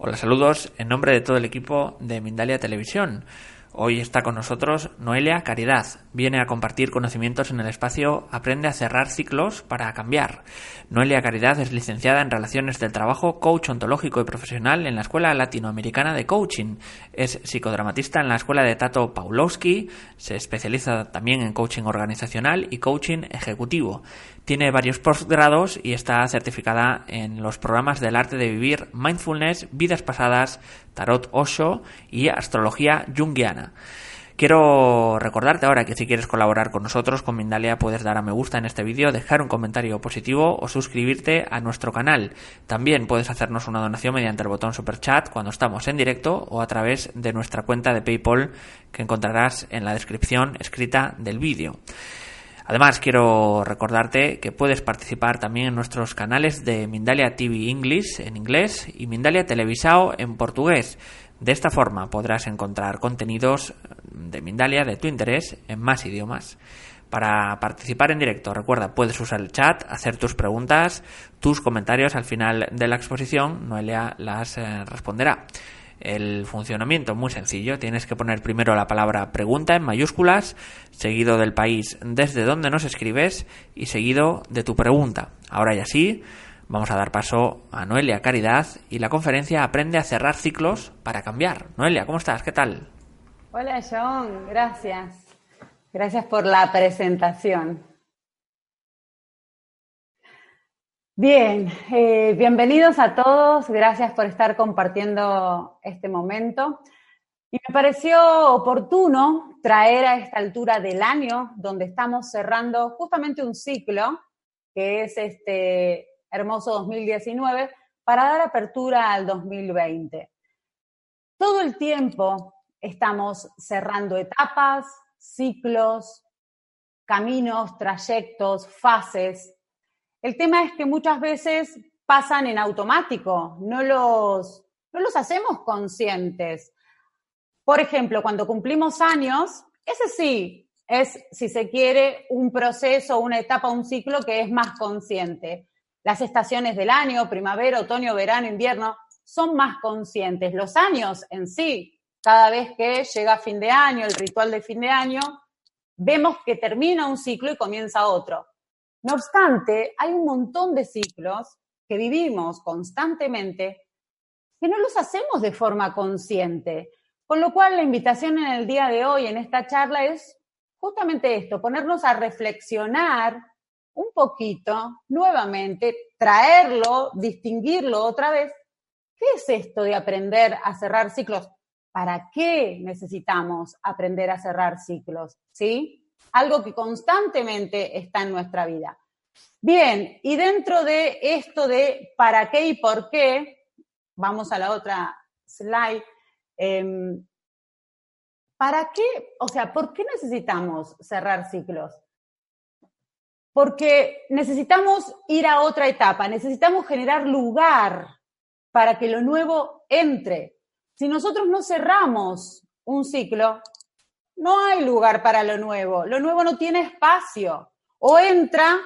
Hola, saludos en nombre de todo el equipo de Mindalia Televisión. Hoy está con nosotros Noelia Caridad. Viene a compartir conocimientos en el espacio Aprende a cerrar ciclos para cambiar. Noelia Caridad es licenciada en Relaciones del Trabajo, coach ontológico y profesional en la Escuela Latinoamericana de Coaching. Es psicodramatista en la Escuela de Tato Pawlowski. Se especializa también en coaching organizacional y coaching ejecutivo. Tiene varios postgrados y está certificada en los programas del arte de vivir, mindfulness, vidas pasadas, tarot Osho y astrología junguiana. Quiero recordarte ahora que si quieres colaborar con nosotros, con Mindalia, puedes dar a me gusta en este vídeo, dejar un comentario positivo o suscribirte a nuestro canal. También puedes hacernos una donación mediante el botón Super Chat cuando estamos en directo o a través de nuestra cuenta de PayPal que encontrarás en la descripción escrita del vídeo. Además, quiero recordarte que puedes participar también en nuestros canales de Mindalia TV English en inglés y Mindalia Televisao en portugués. De esta forma podrás encontrar contenidos de Mindalia de tu interés en más idiomas. Para participar en directo, recuerda, puedes usar el chat, hacer tus preguntas, tus comentarios al final de la exposición, Noelia las eh, responderá. El funcionamiento muy sencillo. Tienes que poner primero la palabra pregunta en mayúsculas, seguido del país desde donde nos escribes y seguido de tu pregunta. Ahora y así, vamos a dar paso a Noelia Caridad y la conferencia Aprende a cerrar ciclos para cambiar. Noelia, ¿cómo estás? ¿Qué tal? Hola John, gracias. Gracias por la presentación. Bien, eh, bienvenidos a todos, gracias por estar compartiendo este momento. Y me pareció oportuno traer a esta altura del año, donde estamos cerrando justamente un ciclo, que es este hermoso 2019, para dar apertura al 2020. Todo el tiempo estamos cerrando etapas, ciclos, caminos, trayectos, fases el tema es que muchas veces pasan en automático, no los, no los hacemos conscientes. Por ejemplo, cuando cumplimos años, ese sí es, si se quiere, un proceso, una etapa, un ciclo que es más consciente. Las estaciones del año, primavera, otoño, verano, invierno, son más conscientes. Los años en sí, cada vez que llega fin de año, el ritual de fin de año, vemos que termina un ciclo y comienza otro. No obstante, hay un montón de ciclos que vivimos constantemente que no los hacemos de forma consciente. Con lo cual, la invitación en el día de hoy, en esta charla, es justamente esto, ponernos a reflexionar un poquito, nuevamente, traerlo, distinguirlo otra vez. ¿Qué es esto de aprender a cerrar ciclos? ¿Para qué necesitamos aprender a cerrar ciclos? ¿Sí? Algo que constantemente está en nuestra vida. Bien, y dentro de esto de para qué y por qué, vamos a la otra slide. Em, ¿Para qué? O sea, ¿por qué necesitamos cerrar ciclos? Porque necesitamos ir a otra etapa, necesitamos generar lugar para que lo nuevo entre. Si nosotros no cerramos un ciclo, no hay lugar para lo nuevo. Lo nuevo no tiene espacio. O entra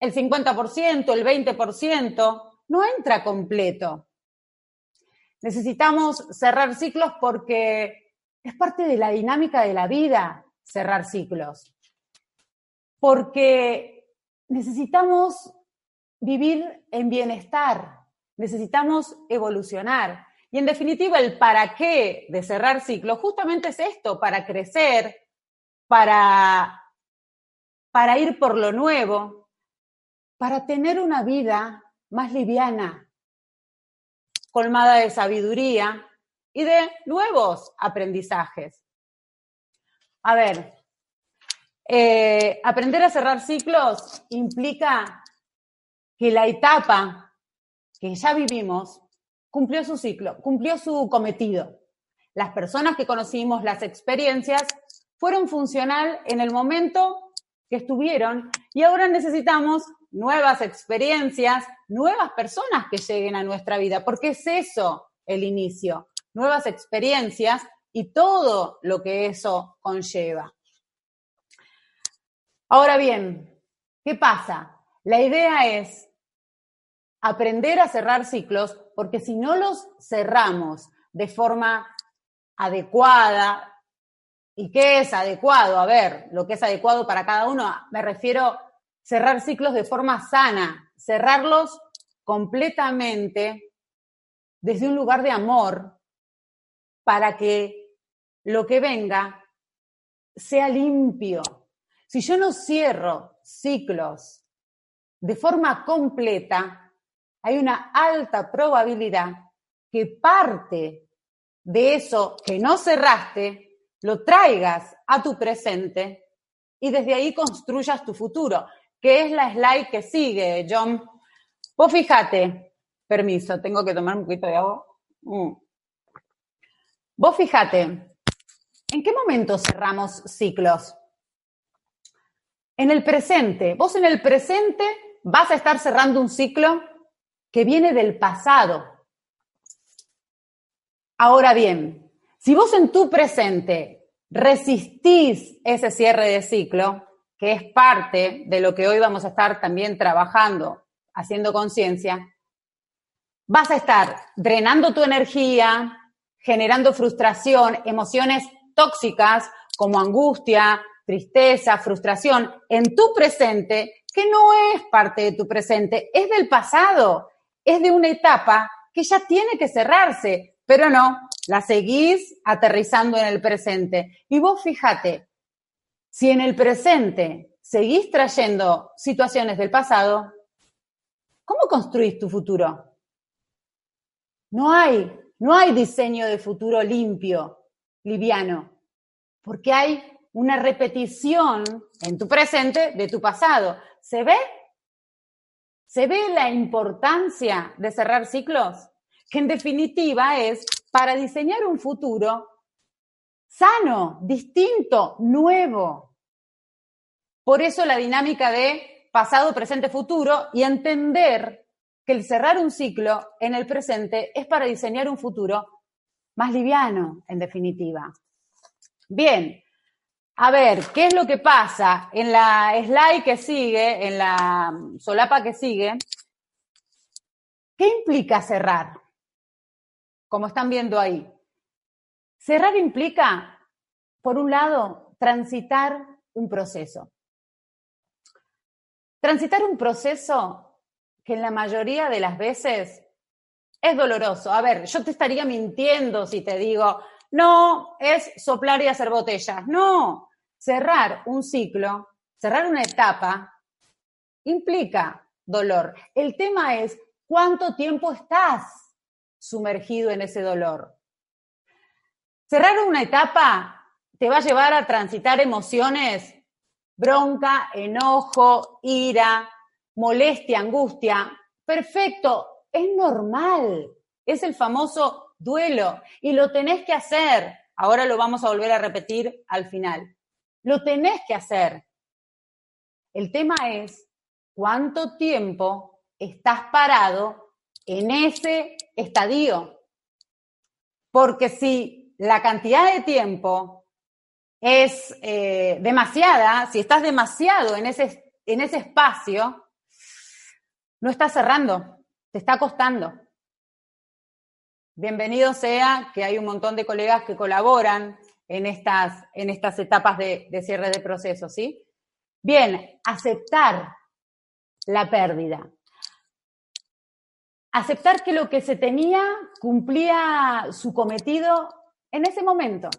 el 50%, el 20%, no entra completo. Necesitamos cerrar ciclos porque es parte de la dinámica de la vida cerrar ciclos. Porque necesitamos vivir en bienestar, necesitamos evolucionar. Y en definitiva, el para qué de cerrar ciclos justamente es esto, para crecer, para, para ir por lo nuevo, para tener una vida más liviana, colmada de sabiduría y de nuevos aprendizajes. A ver, eh, aprender a cerrar ciclos implica que la etapa que ya vivimos cumplió su ciclo, cumplió su cometido. Las personas que conocimos, las experiencias, fueron funcional en el momento que estuvieron y ahora necesitamos nuevas experiencias, nuevas personas que lleguen a nuestra vida, porque es eso el inicio, nuevas experiencias y todo lo que eso conlleva. Ahora bien, ¿qué pasa? La idea es aprender a cerrar ciclos, porque si no los cerramos de forma adecuada, ¿y qué es adecuado? A ver, lo que es adecuado para cada uno, me refiero a cerrar ciclos de forma sana, cerrarlos completamente desde un lugar de amor para que lo que venga sea limpio. Si yo no cierro ciclos de forma completa, hay una alta probabilidad que parte de eso que no cerraste lo traigas a tu presente y desde ahí construyas tu futuro, que es la slide que sigue, John. Vos fíjate, permiso, tengo que tomar un poquito de agua. Mm. Vos fíjate, ¿en qué momento cerramos ciclos? En el presente. Vos en el presente vas a estar cerrando un ciclo que viene del pasado. Ahora bien, si vos en tu presente resistís ese cierre de ciclo, que es parte de lo que hoy vamos a estar también trabajando, haciendo conciencia, vas a estar drenando tu energía, generando frustración, emociones tóxicas como angustia, tristeza, frustración en tu presente, que no es parte de tu presente, es del pasado, es de una etapa que ya tiene que cerrarse, pero no, la seguís aterrizando en el presente. Y vos fíjate, si en el presente seguís trayendo situaciones del pasado, ¿cómo construís tu futuro? No hay, no hay diseño de futuro limpio, liviano, porque hay una repetición en tu presente de tu pasado. ¿Se ve? ¿Se ve la importancia de cerrar ciclos? Que en definitiva es para diseñar un futuro sano, distinto, nuevo. Por eso la dinámica de pasado, presente, futuro y entender que el cerrar un ciclo en el presente es para diseñar un futuro más liviano, en definitiva. Bien, a ver, ¿qué es lo que pasa? En la slide que sigue, en la solapa que sigue, ¿qué implica cerrar? Como están viendo ahí. Cerrar implica, por un lado, transitar un proceso. Transitar un proceso que en la mayoría de las veces es doloroso. A ver, yo te estaría mintiendo si te digo, no, es soplar y hacer botellas. No, cerrar un ciclo, cerrar una etapa, implica dolor. El tema es cuánto tiempo estás sumergido en ese dolor. Cerrar una etapa te va a llevar a transitar emociones, bronca, enojo, ira, molestia, angustia, perfecto, es normal, es el famoso duelo y lo tenés que hacer. Ahora lo vamos a volver a repetir al final. Lo tenés que hacer. El tema es cuánto tiempo estás parado en ese estadio. Porque si la cantidad de tiempo es eh, demasiada, si estás demasiado en ese, en ese espacio, no está cerrando, te está costando. Bienvenido sea que hay un montón de colegas que colaboran en estas, en estas etapas de, cierre de proceso, ¿sí? Bien, aceptar la pérdida. Aceptar que lo que se tenía cumplía su cometido en ese momento.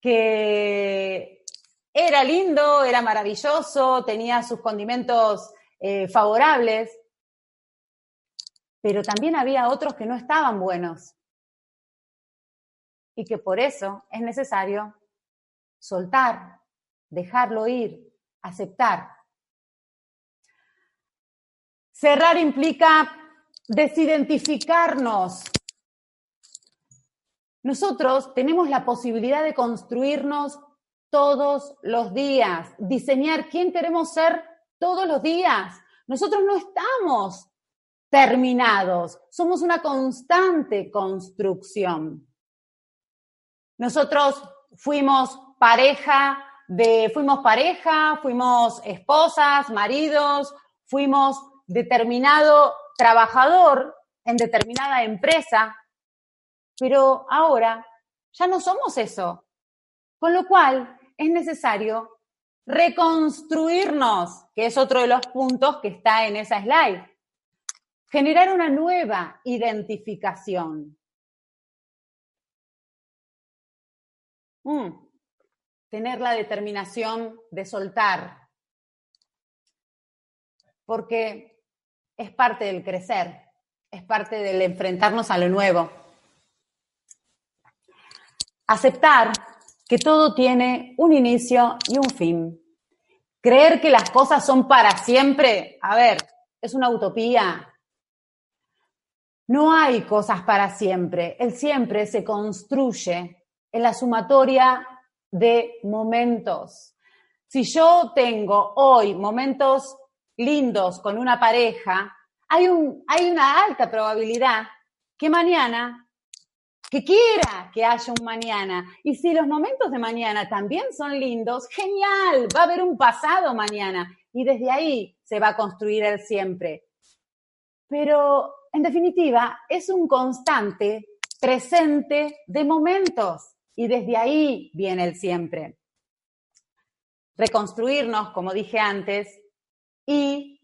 Que era lindo, era maravilloso, tenía sus condimentos eh, favorables, pero también había otros que no estaban buenos y que por eso es necesario soltar, dejarlo ir, aceptar. Cerrar implica desidentificarnos. Nosotros tenemos la posibilidad de construirnos todos los días, diseñar quién queremos ser todos los días. Nosotros no estamos terminados, somos una constante construcción. Nosotros fuimos pareja de fuimos pareja, fuimos esposas, maridos, fuimos determinado trabajador en determinada empresa, pero ahora ya no somos eso. Con lo cual es necesario reconstruirnos, que es otro de los puntos que está en esa slide. Generar una nueva identificación. Mm. Tener la determinación de soltar. Porque es parte del crecer, es parte del enfrentarnos a lo nuevo. Aceptar que todo tiene un inicio y un fin. Creer que las cosas son para siempre, a ver, es una utopía. No hay cosas para siempre. El siempre se construye en la sumatoria de momentos. Si yo tengo hoy momentos lindos con una pareja, hay, hay una alta probabilidad que mañana que quiera que haya un mañana. Y si los momentos de mañana también son lindos, genial, va a haber un pasado mañana. Y desde ahí se va a construir el siempre. Pero, en definitiva, es un constante presente de momentos. Y desde ahí viene el siempre. Reconstruirnos, como dije antes, y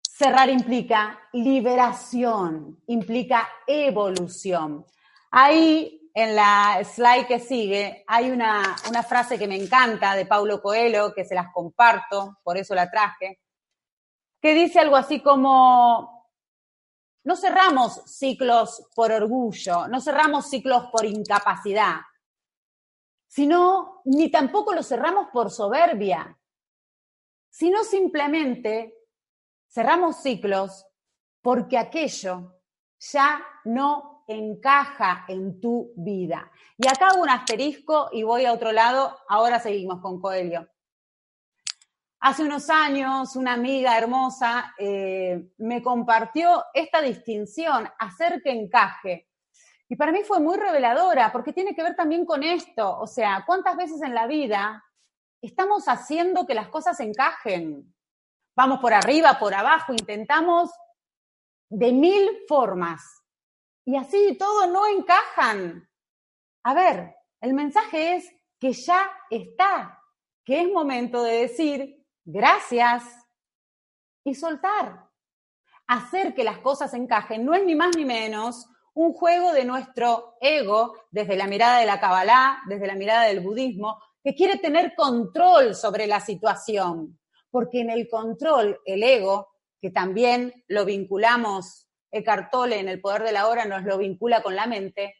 cerrar implica liberación, implica evolución. Ahí, en la slide que sigue, hay una, frase que me encanta de Paulo Coelho, que se las comparto, por eso la traje, que dice algo así como, no cerramos ciclos por orgullo, no cerramos ciclos por incapacidad, sino ni tampoco los cerramos por soberbia, sino simplemente cerramos ciclos porque aquello ya no encaja en tu vida. Y acá hago un asterisco y voy a otro lado, ahora seguimos con Coelho. Hace unos años una amiga hermosa eh, me compartió esta distinción, hacer que encaje. Y para mí fue muy reveladora porque tiene que ver también con esto. O sea, ¿cuántas veces en la vida estamos haciendo que las cosas encajen? Vamos por arriba, por abajo, intentamos de mil formas y así todo no encajan. A ver, el mensaje es que ya está, que es momento de decir gracias y soltar. Hacer que las cosas encajen no es ni más ni menos un juego de nuestro ego desde la mirada de la Kabbalah, desde la mirada del budismo, que quiere tener control sobre la situación, porque en el control, el ego, que también lo vinculamos Eckhart Tolle en El poder de la hora nos lo vincula con la mente,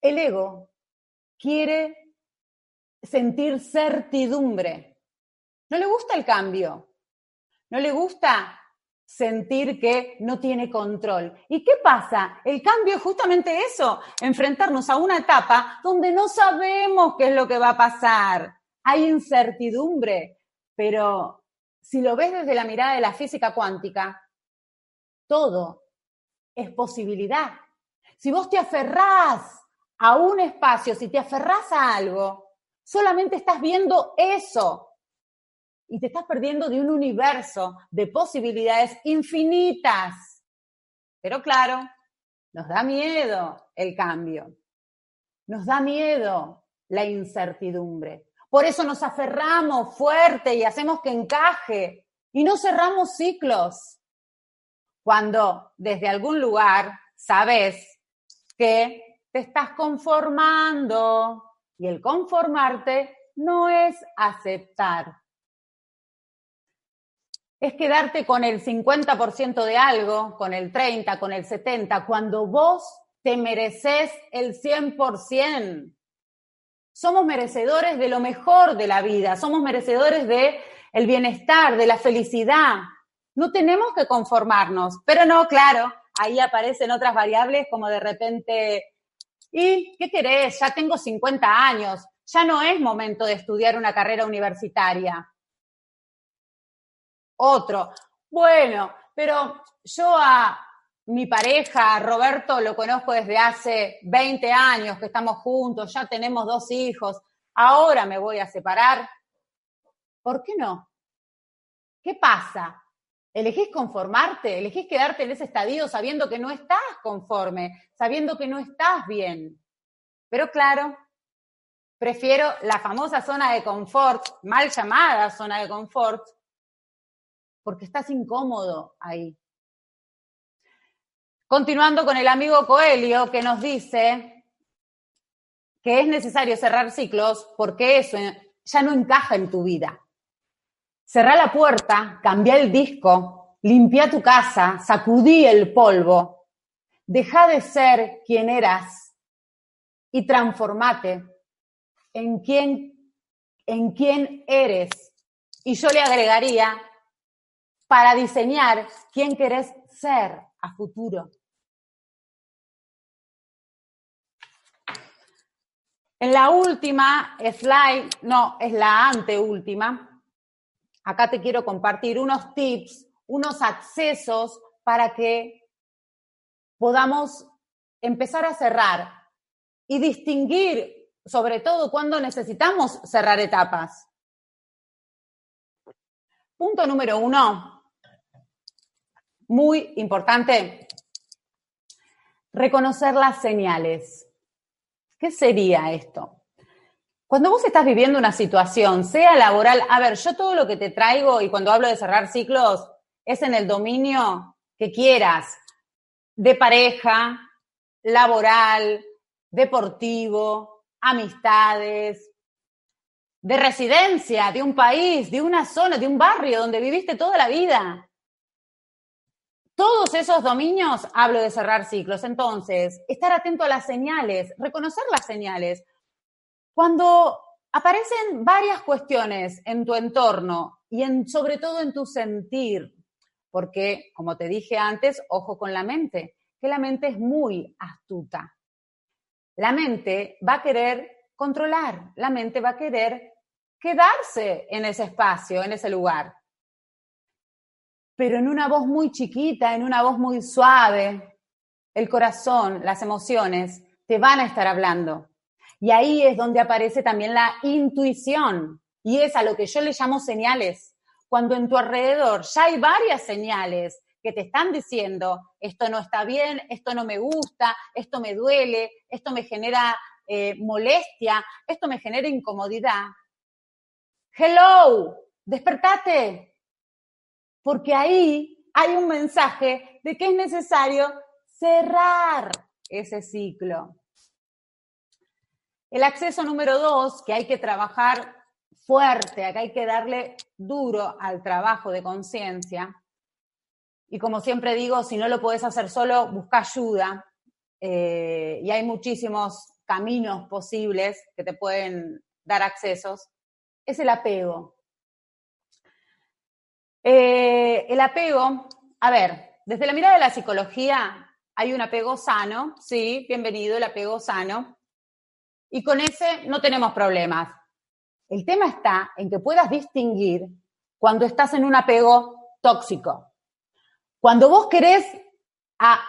el ego quiere sentir certidumbre. No le gusta el cambio. No le gusta sentir que no tiene control. ¿Y qué pasa? El cambio es justamente eso, enfrentarnos a una etapa donde no sabemos qué es lo que va a pasar. Hay incertidumbre, pero si lo ves desde la mirada de la física cuántica, todo es posibilidad. Si vos te aferrás a un espacio, si te aferrás a algo, solamente estás viendo eso y te estás perdiendo de un universo de posibilidades infinitas. Pero claro, nos da miedo el cambio, nos da miedo la incertidumbre. Por eso nos aferramos fuerte y hacemos que encaje y no cerramos ciclos cuando desde algún lugar sabes que te estás conformando y el conformarte no es aceptar. Es quedarte con el 50% de algo, con el 30, con el 70, cuando vos te mereces el 100%. Somos merecedores de lo mejor de la vida, somos merecedores de el bienestar, de la felicidad, no tenemos que conformarnos, pero no, claro, ahí aparecen otras variables como de repente, ¿y qué querés? Ya tengo 50 años, ya no es momento de estudiar una carrera universitaria. Otro, bueno, pero yo a mi pareja, Roberto, lo conozco desde hace 20 años que estamos juntos, ya tenemos dos hijos. ahora me voy a separar. ¿Por qué no? ¿Qué pasa? ¿Elegís conformarte? ¿Elegís quedarte en ese estadio sabiendo que no estás conforme, sabiendo que no estás bien? Pero claro, prefiero la famosa zona de confort, mal llamada zona de confort, porque estás incómodo ahí. Continuando con el amigo Coelio, que nos dice que es necesario cerrar ciclos porque eso ya no encaja en tu vida. Cerrá la puerta, cambia el disco, limpia tu casa, sacudí el polvo, deja de ser quien eras y transformate en quien, en quién eres. Y yo le agregaría para diseñar quién querés ser a futuro. En la última slide, no, es la anteúltima, acá te quiero compartir unos tips, unos accesos para que podamos empezar a cerrar y distinguir, sobre todo cuando necesitamos cerrar etapas. Punto número uno, muy importante, reconocer las señales. ¿Qué sería esto? Cuando vos estás viviendo una situación, sea laboral, a ver, yo todo lo que te traigo y cuando hablo de cerrar ciclos es en el dominio que quieras, de pareja, laboral, deportivo, amistades, de residencia, de un país, de una zona, de un barrio donde viviste toda la vida. Todos esos dominios hablo de cerrar ciclos. Entonces, estar atento a las señales, reconocer las señales. Cuando aparecen varias cuestiones en tu entorno y sobre todo en tu sentir, porque, como te dije antes, ojo con la mente, que la mente es muy astuta. La mente va a querer controlar, la mente va a querer quedarse en ese espacio, en ese lugar pero en una voz muy chiquita, en una voz muy suave, el corazón, las emociones, te van a estar hablando. Y ahí es donde aparece también la intuición, y es a lo que yo le llamo señales. Cuando en tu alrededor ya hay varias señales que te están diciendo, esto no está bien, esto no me gusta, esto me duele, esto me genera eh, molestia, esto me genera incomodidad. Hello, despertate, porque ahí hay un mensaje de que es necesario cerrar ese ciclo. El acceso número dos, que hay que trabajar fuerte, que hay que darle duro al trabajo de conciencia. Y como siempre digo, si no lo puedes hacer solo, busca ayuda. Eh, y hay muchísimos caminos posibles que te pueden dar accesos. Es el apego. Eh, el apego, a ver, desde la mirada de la psicología hay un apego sano, sí, bienvenido, el apego sano, y con ese no tenemos problemas. El tema está en que puedas distinguir cuando estás en un apego tóxico. Cuando vos querés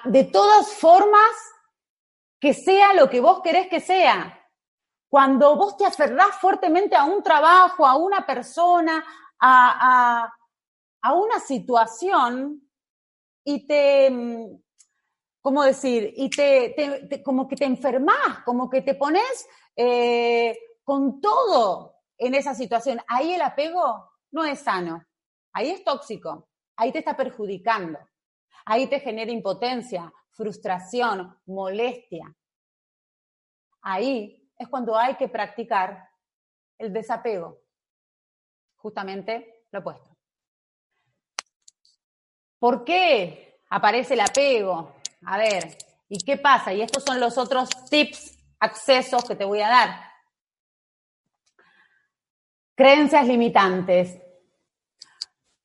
de todas formas que sea lo que vos querés que sea. Cuando vos te aferrás fuertemente a un trabajo, a una persona, a, a una situación y te, mm, ¿cómo decir? Y te, como que te enfermas, como que te pones eh, con todo en esa situación. Ahí el apego no es sano, ahí es tóxico, ahí te está perjudicando, ahí te genera impotencia, frustración, molestia. Ahí es cuando hay que practicar el desapego, justamente lo opuesto. ¿Por qué aparece el apego? A ver, ¿y qué pasa? Y estos son los otros tips, accesos que te voy a dar. Creencias limitantes.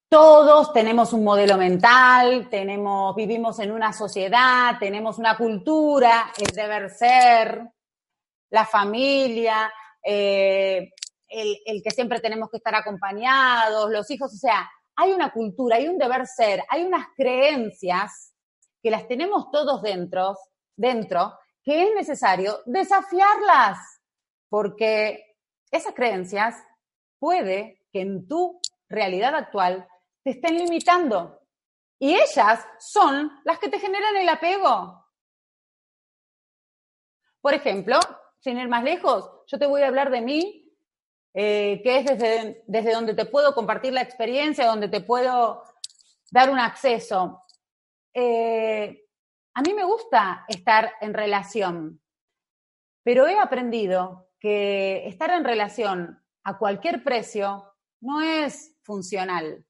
Todos tenemos un modelo mental, tenemos, vivimos en una sociedad, tenemos una cultura, el deber ser, la familia, eh, el, el que siempre tenemos que estar acompañados, los hijos, o sea, hay una cultura, hay un deber ser, hay unas creencias que las tenemos todos dentro, dentro, que es necesario desafiarlas, porque esas creencias puede que en tu realidad actual te estén limitando. Y ellas son las que te generan el apego. Por ejemplo, sin ir más lejos, yo te voy a hablar de mí, eh, que es desde, desde donde te puedo compartir la experiencia, donde te puedo dar un acceso. Eh, a mí me gusta estar en relación, pero he aprendido que estar en relación a cualquier precio no es funcional.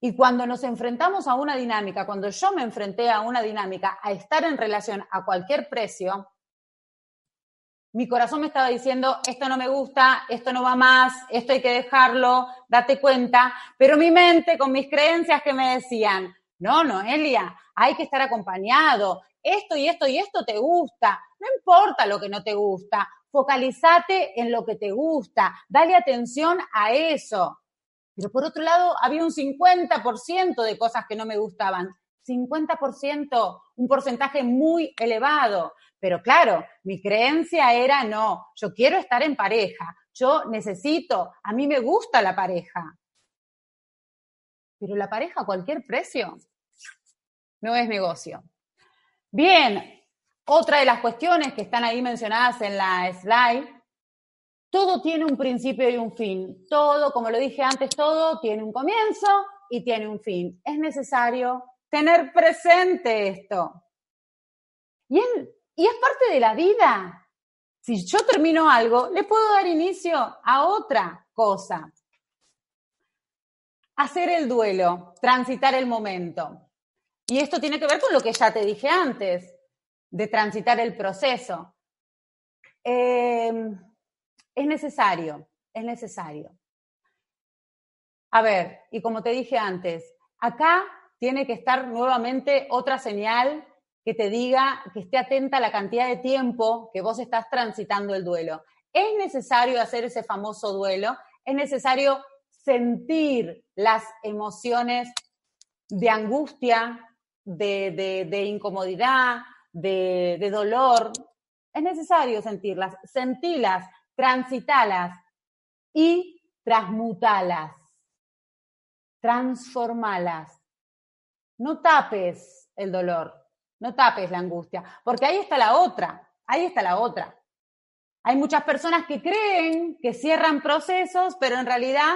Y cuando nos enfrentamos a una dinámica, cuando yo me enfrenté a una dinámica, a estar en relación a cualquier precio, mi corazón me estaba diciendo, esto no me gusta, esto no va más, esto hay que dejarlo, date cuenta, pero mi mente con mis creencias que me decían, no, Noelia, hay que estar acompañado, esto y esto y esto te gusta, no importa lo que no te gusta, focalízate en lo que te gusta, dale atención a eso. Pero por otro lado, había un 50% de cosas que no me gustaban. 50%, un porcentaje muy elevado. Pero claro, mi creencia era no, yo quiero estar en pareja, yo necesito, a mí me gusta la pareja. Pero la pareja a cualquier precio no es negocio. Bien, otra de las cuestiones que están ahí mencionadas en la slide todo tiene un principio y un fin. Todo, como lo dije antes, todo tiene un comienzo y tiene un fin. Es necesario tener presente esto. Y, y es parte de la vida. Si yo termino algo, le puedo dar inicio a otra cosa. Hacer el duelo, transitar el momento. Y esto tiene que ver con lo que ya te dije antes, de transitar el proceso. Eh, es necesario, es necesario. A ver, y como te dije antes, acá tiene que estar nuevamente otra señal que te diga que esté atenta a la cantidad de tiempo que vos estás transitando el duelo. Es necesario hacer ese famoso duelo, es necesario sentir las emociones de angustia, de, incomodidad, de, de dolor. Es necesario sentirlas, sentirlas, transitalas y transmutalas, transformalas. No tapes el dolor, no tapes la angustia, porque ahí está la otra, ahí está la otra. Hay muchas personas que creen que cierran procesos, pero en realidad,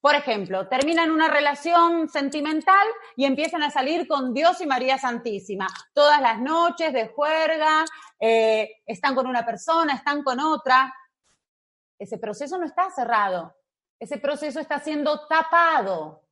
por ejemplo, terminan una relación sentimental y empiezan a salir con Dios y María Santísima. Todas las noches de juerga, eh, están con una persona, están con otra. Ese proceso no está cerrado, ese proceso está siendo tapado.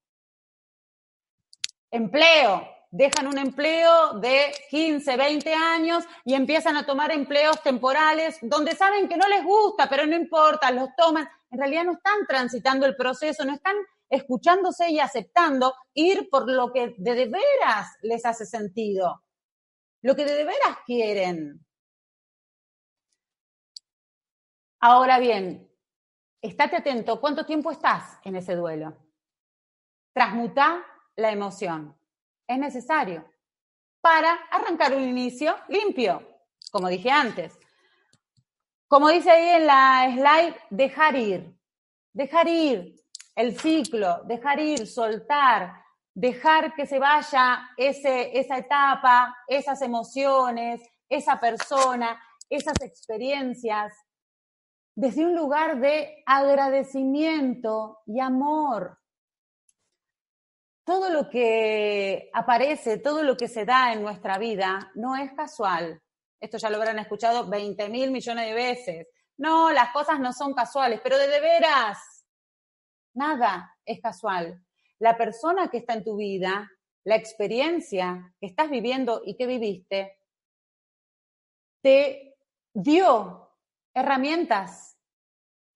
Empleo, dejan un empleo de 15, 20 años y empiezan a tomar empleos temporales donde saben que no les gusta, pero no importa, los toman. En realidad no están transitando el proceso, no están escuchándose y aceptando ir por lo que de, veras les hace sentido, lo que de, de veras quieren. Ahora bien, estate atento, ¿cuánto tiempo estás en ese duelo? Transmuta la emoción. Es necesario para arrancar un inicio limpio, como dije antes. Como dice ahí en la slide, dejar ir. Dejar ir el ciclo, dejar ir, soltar, dejar que se vaya ese, esa etapa, esas emociones, esa persona, esas experiencias, desde un lugar de agradecimiento y amor. Todo lo que aparece, todo lo que se da en nuestra vida no es casual. Esto ya lo habrán escuchado 20 mil millones de veces. No, las cosas no son casuales, pero de, veras, nada es casual. La persona que está en tu vida, la experiencia que estás viviendo y que viviste, te dio herramientas,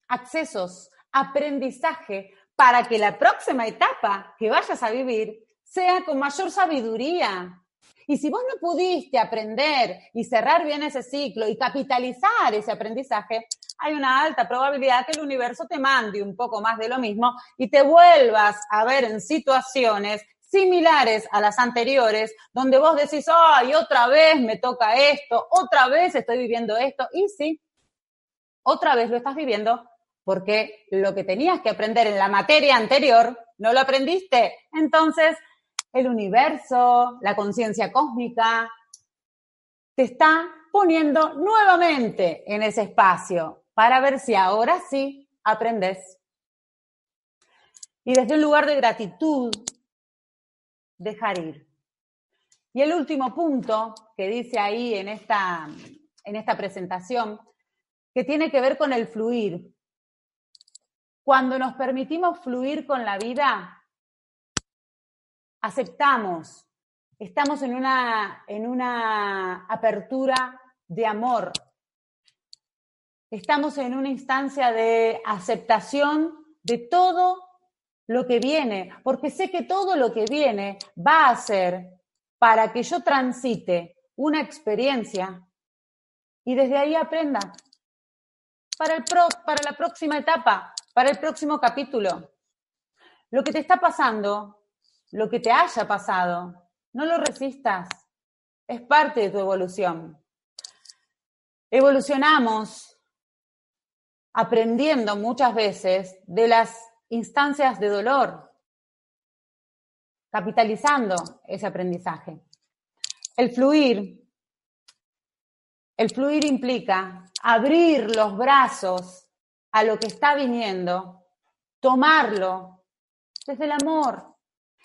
accesos, aprendizaje para que la próxima etapa que vayas a vivir sea con mayor sabiduría. Y si vos no pudiste aprender y cerrar bien ese ciclo y capitalizar ese aprendizaje, hay una alta probabilidad que el universo te mande un poco más de lo mismo y te vuelvas a ver en situaciones similares a las anteriores, donde vos decís, ay, otra vez me toca esto, otra vez estoy viviendo esto, y sí, otra vez lo estás viviendo porque lo que tenías que aprender en la materia anterior no lo aprendiste. Entonces, el universo, la conciencia cósmica, te está poniendo nuevamente en ese espacio para ver si ahora sí aprendes. Y desde un lugar de gratitud, dejar ir. Y el último punto que dice ahí en esta, en esta presentación, que tiene que ver con el fluir. Cuando nos permitimos fluir con la vida, aceptamos, estamos en una, en una apertura de amor, estamos en una instancia de aceptación de todo lo que viene, porque sé que todo lo que viene va a ser para que yo transite una experiencia y desde ahí aprenda. Para, el para la próxima etapa, para el próximo capítulo. Lo que te está pasando, lo que te haya pasado, no lo resistas. Es parte de tu evolución. Evolucionamos aprendiendo muchas veces de las instancias de dolor, capitalizando ese aprendizaje. El fluir, el fluir implica abrir los brazos a lo que está viniendo, tomarlo desde el amor.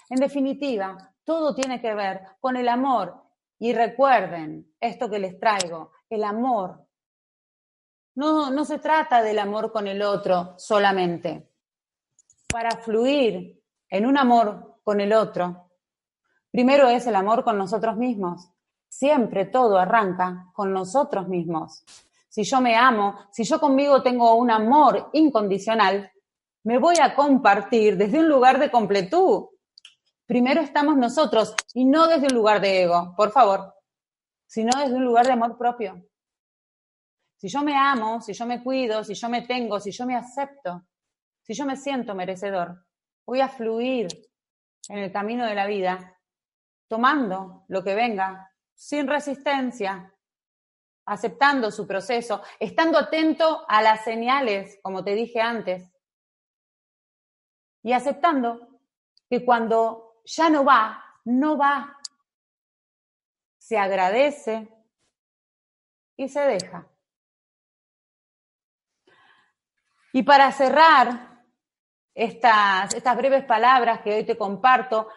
En definitiva, todo tiene que ver con el amor. Y recuerden esto que les traigo, el amor. No, no se trata del amor con el otro solamente. Para fluir en un amor con el otro, primero es el amor con nosotros mismos. Siempre todo arranca con nosotros mismos si yo me amo, si yo conmigo tengo un amor incondicional, me voy a compartir desde un lugar de completud. Primero estamos nosotros y no desde un lugar de ego, por favor, sino desde un lugar de amor propio. Si yo me amo, si yo me cuido, si yo me tengo, si yo me acepto, si yo me siento merecedor, voy a fluir en el camino de la vida, tomando lo que venga, sin resistencia, aceptando su proceso, estando atento a las señales, como te dije antes, y aceptando que cuando ya no va, no va, se agradece y se deja. Y para cerrar estas, estas breves palabras que hoy te comparto,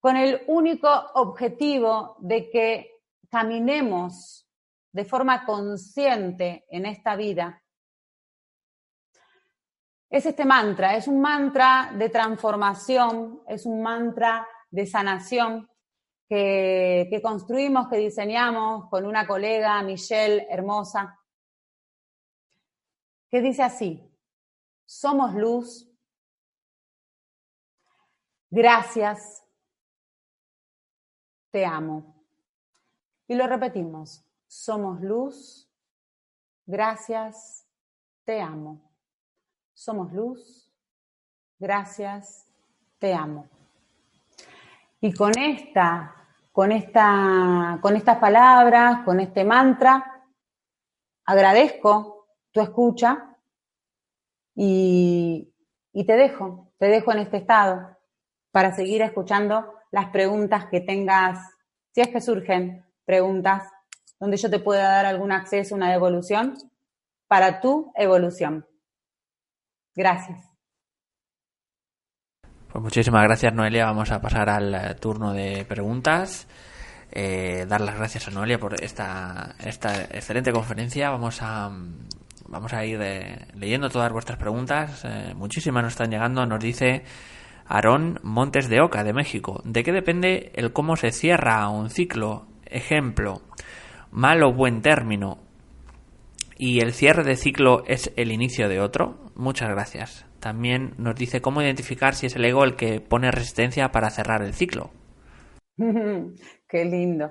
con el único objetivo de que caminemos de forma consciente en esta vida, es este mantra, es un mantra de transformación, es un mantra de sanación que, que construimos, que diseñamos con una colega, Michelle, hermosa, que dice así, somos luz, gracias, te amo. Y lo repetimos, somos luz. Gracias. Te amo. Somos luz. Gracias. Te amo. Y con esta, con esta, con estas palabras, con este mantra, agradezco tu escucha y, y te dejo, te dejo en este estado para seguir escuchando las preguntas que tengas, si es que surgen preguntas donde yo te pueda dar algún acceso, una devolución para tu evolución. Gracias. Pues muchísimas gracias Noelia. Vamos a pasar al eh, turno de preguntas. Eh, dar las gracias a Noelia por esta, esta excelente conferencia. Vamos a, vamos a ir eh, leyendo todas vuestras preguntas. muchísimas nos están llegando. Nos dice Aarón Montes de Oca, de México. ¿De qué depende el cómo se cierra un ciclo? Ejemplo, mal o buen término y el cierre de ciclo es el inicio de otro? Muchas gracias. También nos dice cómo identificar si es el ego el que pone resistencia para cerrar el ciclo. Qué lindo.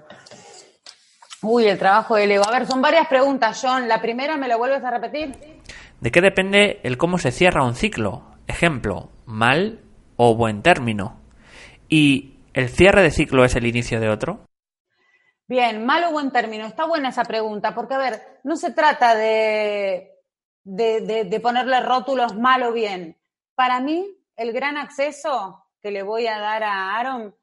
Uy, el trabajo del ego. A ver, son varias preguntas, John. La primera, ¿me lo vuelves a repetir? ¿De qué depende el cómo se cierra un ciclo? Ejemplo, mal o buen término. ¿Y el cierre de ciclo es el inicio de otro? Bien, malo o buen término. Está buena esa pregunta, porque a ver, no se trata de de, ponerle rótulos mal o bien. Para mí, el gran acceso que le voy a dar a Aaron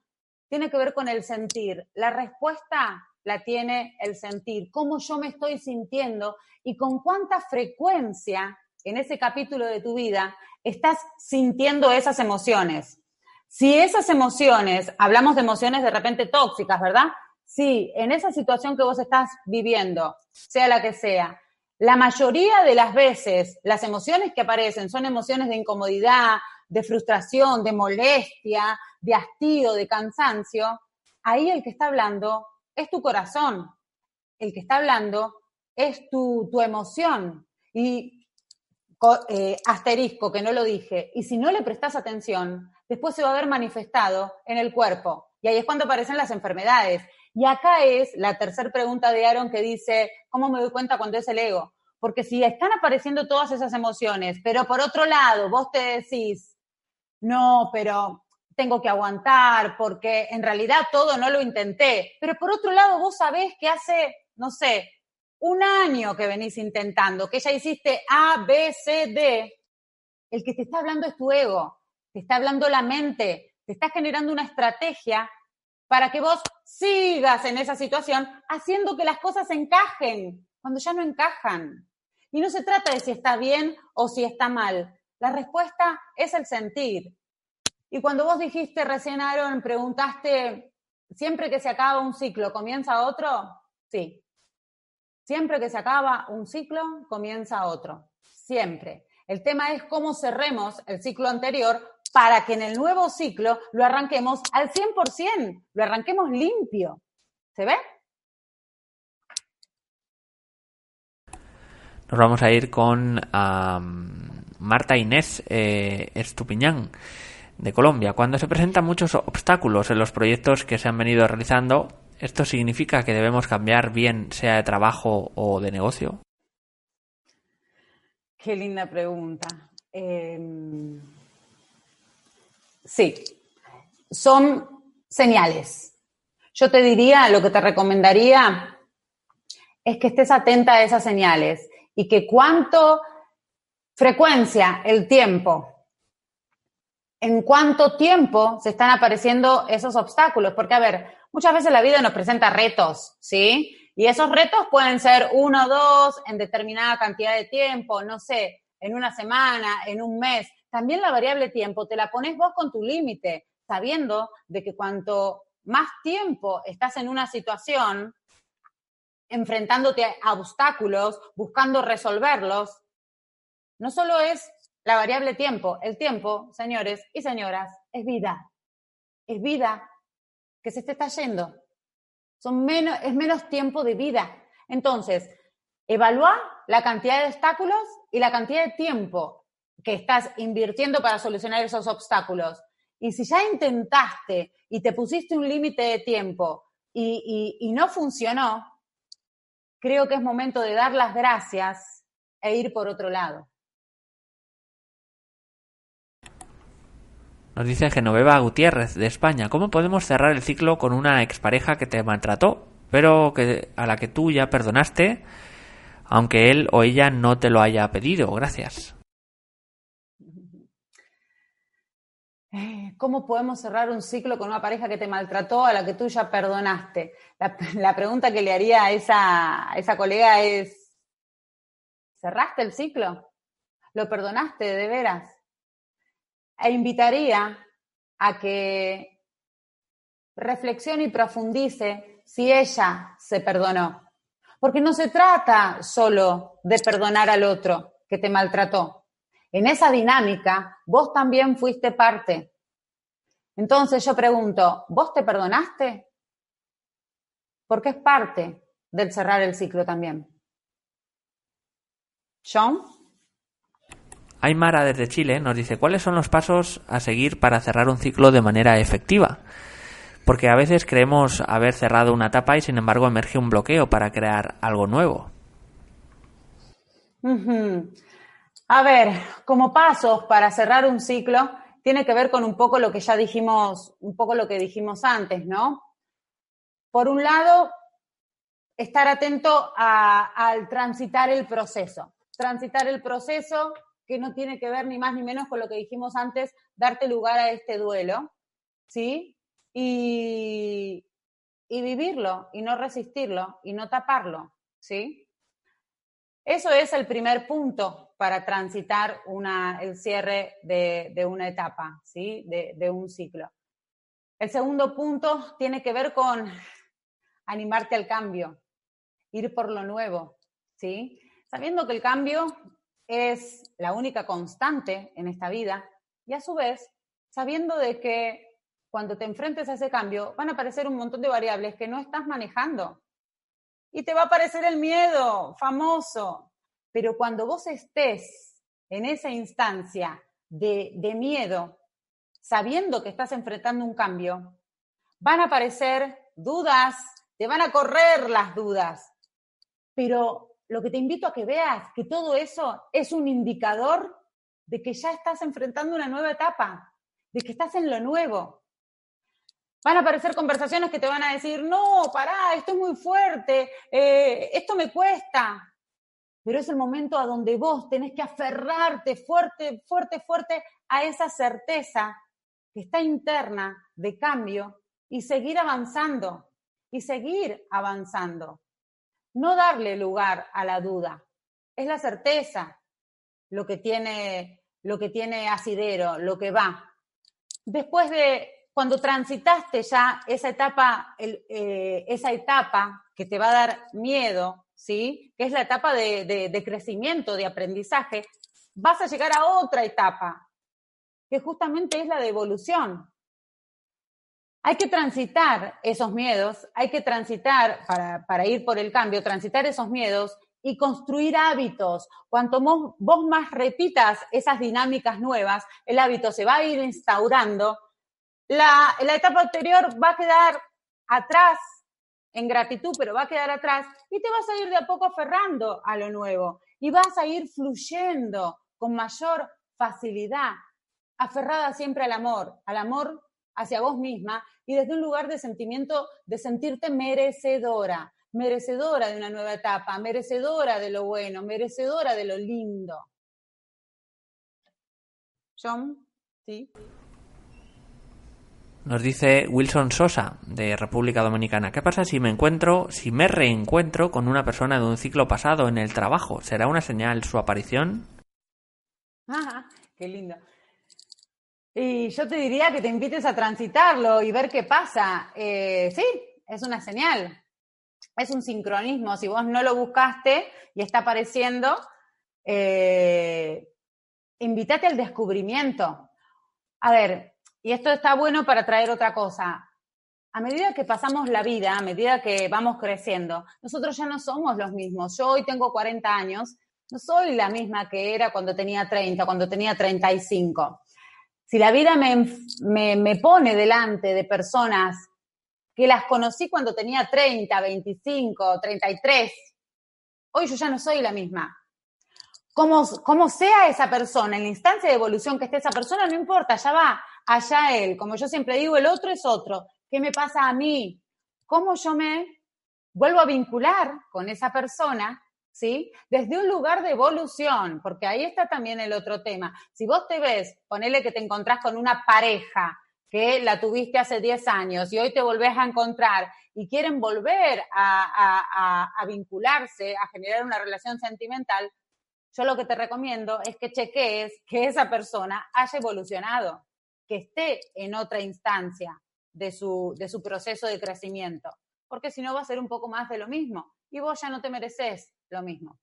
tiene que ver con el sentir. La respuesta la tiene el sentir, cómo yo me estoy sintiendo y con cuánta frecuencia en ese capítulo de tu vida estás sintiendo esas emociones. Si esas emociones, hablamos de emociones de repente tóxicas, ¿verdad? Si en esa situación que vos estás viviendo, sea la que sea, la mayoría de las veces las emociones que aparecen son emociones de incomodidad, de frustración, de molestia, de hastío, de cansancio, ahí el que está hablando es tu corazón. El que está hablando es tu, emoción. Y eh, asterisco, que no lo dije, y si no le prestas atención, después se va a ver manifestado en el cuerpo. Y ahí es cuando aparecen las enfermedades. Y acá es la tercera pregunta de Aaron que dice, ¿cómo me doy cuenta cuando es el ego? Porque si están apareciendo todas esas emociones, pero por otro lado, vos te decís, no, pero tengo que aguantar porque en realidad todo no lo intenté, pero por otro lado vos sabés que hace, no sé, un año que venís intentando, que ya hiciste A, B, C, D, el que te está hablando es tu ego, te está hablando la mente, te está generando una estrategia para que vos sigas en esa situación haciendo que las cosas encajen cuando ya no encajan. Y no se trata de si está bien o si está mal. La respuesta es el sentir. Y cuando vos dijiste recién, Aaron, preguntaste, ¿siempre que se acaba un ciclo comienza otro? Sí. Siempre que se acaba un ciclo, comienza otro. Siempre. El tema es cómo cerremos el ciclo anterior para que en el nuevo ciclo lo arranquemos al 100%, lo arranquemos limpio. ¿Se ve? Nos vamos a ir con Marta Inés eh, Estupiñán de Colombia. Cuando se presentan muchos obstáculos en los proyectos que se han venido realizando, ¿esto significa que debemos cambiar bien sea de trabajo o de negocio? Qué linda pregunta. Em, sí, son señales. Yo te diría, lo que te recomendaría es que estés atenta a esas señales y que cuánto frecuencia, el tiempo, en cuánto tiempo se están apareciendo esos obstáculos. Porque, a ver, muchas veces la vida nos presenta retos, ¿sí? Y esos retos pueden ser uno dos en determinada cantidad de tiempo, no sé, en una semana, en un mes. También la variable tiempo te la pones vos con tu límite, sabiendo de que cuanto más tiempo estás en una situación, enfrentándote a obstáculos, buscando resolverlos, no solo es la variable tiempo, el tiempo, señores y señoras, es vida. Es vida que se te está yendo. Son menos, es menos tiempo de vida. Entonces, evalúa la cantidad de obstáculos y la cantidad de tiempo que estás invirtiendo para solucionar esos obstáculos. Y si ya intentaste y te pusiste un límite de tiempo y no funcionó, creo que es momento de dar las gracias e ir por otro lado. Nos dice Genoveva Gutiérrez de España, ¿cómo podemos cerrar el ciclo con una expareja que te maltrató, pero que a la que tú ya perdonaste, aunque él o ella no te lo haya pedido? Gracias. ¿Cómo podemos cerrar un ciclo con una pareja que te maltrató a la que tú ya perdonaste? La, pregunta que le haría a esa, a esa colega es, ¿cerraste el ciclo? ¿Lo perdonaste de veras? E invitaría a que reflexione y profundice si ella se perdonó. Porque no se trata solo de perdonar al otro que te maltrató en esa dinámica, vos también fuiste parte. Entonces yo pregunto, ¿vos te perdonaste? Porque es parte del cerrar el ciclo también. Sean. Aymara desde Chile nos dice, ¿cuáles son los pasos a seguir para cerrar un ciclo de manera efectiva? Porque a veces creemos haber cerrado una etapa y sin embargo emerge un bloqueo para crear algo nuevo. A ver, como pasos para cerrar un ciclo, tiene que ver con un poco lo que ya dijimos, un poco lo que dijimos antes, ¿no? Por un lado, estar atento al transitar el proceso. transitar el proceso que no tiene que ver ni más ni menos con lo que dijimos antes, darte lugar a este duelo, ¿sí? Y, y vivirlo, y no resistirlo, y no taparlo, ¿sí? Eso es el primer punto para transitar el cierre de, de una etapa, ¿sí? De, de un ciclo. El segundo punto tiene que ver con animarte al cambio, ir por lo nuevo, ¿sí? Sabiendo que el cambio es la única constante en esta vida y a su vez sabiendo de que cuando te enfrentes a ese cambio van a aparecer un montón de variables que no estás manejando. Y te va a aparecer el miedo, famoso. Pero cuando vos estés en esa instancia de, miedo, sabiendo que estás enfrentando un cambio, van a aparecer dudas, te van a correr las dudas. Pero lo que te invito a que veas, que todo eso es un indicador de que ya estás enfrentando una nueva etapa, de que estás en lo nuevo. Van a aparecer conversaciones que te van a decir, no, pará, esto es muy fuerte, eh, esto me cuesta. Pero es el momento a donde vos tenés que aferrarte fuerte, fuerte, fuerte a esa certeza que está interna de cambio y seguir avanzando, y seguir avanzando. No darle lugar a la duda. Es la certeza lo que tiene, lo que tiene asidero, lo que va. Después de cuando transitaste ya esa etapa, eh, esa etapa que te va a dar miedo, ¿sí? Que es la etapa de, crecimiento, de aprendizaje, vas a llegar a otra etapa, que justamente es la de evolución. Hay que transitar esos miedos, hay que transitar para, ir por el cambio, transitar esos miedos y construir hábitos. Cuanto vos, más repitas esas dinámicas nuevas, el hábito se va a ir instaurando. La, la etapa anterior va a quedar atrás en gratitud, pero va a quedar atrás y te vas a ir de a poco aferrando a lo nuevo y vas a ir fluyendo con mayor facilidad aferrada siempre al amor, al amor hacia vos misma y desde un lugar de sentimiento, de sentirte merecedora, merecedora de una nueva etapa, merecedora de lo bueno, merecedora de lo lindo. John, ¿sí? Nos dice Wilson Sosa, de República Dominicana. ¿Qué pasa si me encuentro, si me reencuentro con una persona de un ciclo pasado en el trabajo? ¿Será una señal su aparición? Ajá, qué lindo. Y yo te diría que te invites a transitarlo y ver qué pasa. Eh, sí, es una señal, es un sincronismo. Si vos no lo buscaste y está apareciendo, eh, invítate al descubrimiento. A ver, y esto está bueno para traer otra cosa. A medida que pasamos la vida, a medida que vamos creciendo, nosotros ya no somos los mismos. Yo hoy tengo 40 años, no soy la misma que era cuando tenía 30, cuando tenía 35 si la vida me, me, pone delante de personas que las conocí cuando tenía 30, 25, 33, hoy yo ya no soy la misma. Como, como sea esa persona, en la instancia de evolución que esté esa persona, no importa, ya va, allá él. Como yo siempre digo, el otro es otro. ¿Qué me pasa a mí? ¿Cómo yo me vuelvo a vincular con esa persona ¿sí? Desde un lugar de evolución, porque ahí está también el otro tema. Si vos te ves, ponele que te encontrás con una pareja que la tuviste hace 10 años y hoy te volvés a encontrar y quieren volver a, vincularse, a generar una relación sentimental, yo lo que te recomiendo es que chequees que esa persona haya evolucionado, que esté en otra instancia de su, de su proceso de crecimiento, porque si no va a ser un poco más de lo mismo y vos ya no te mereces lo mismo.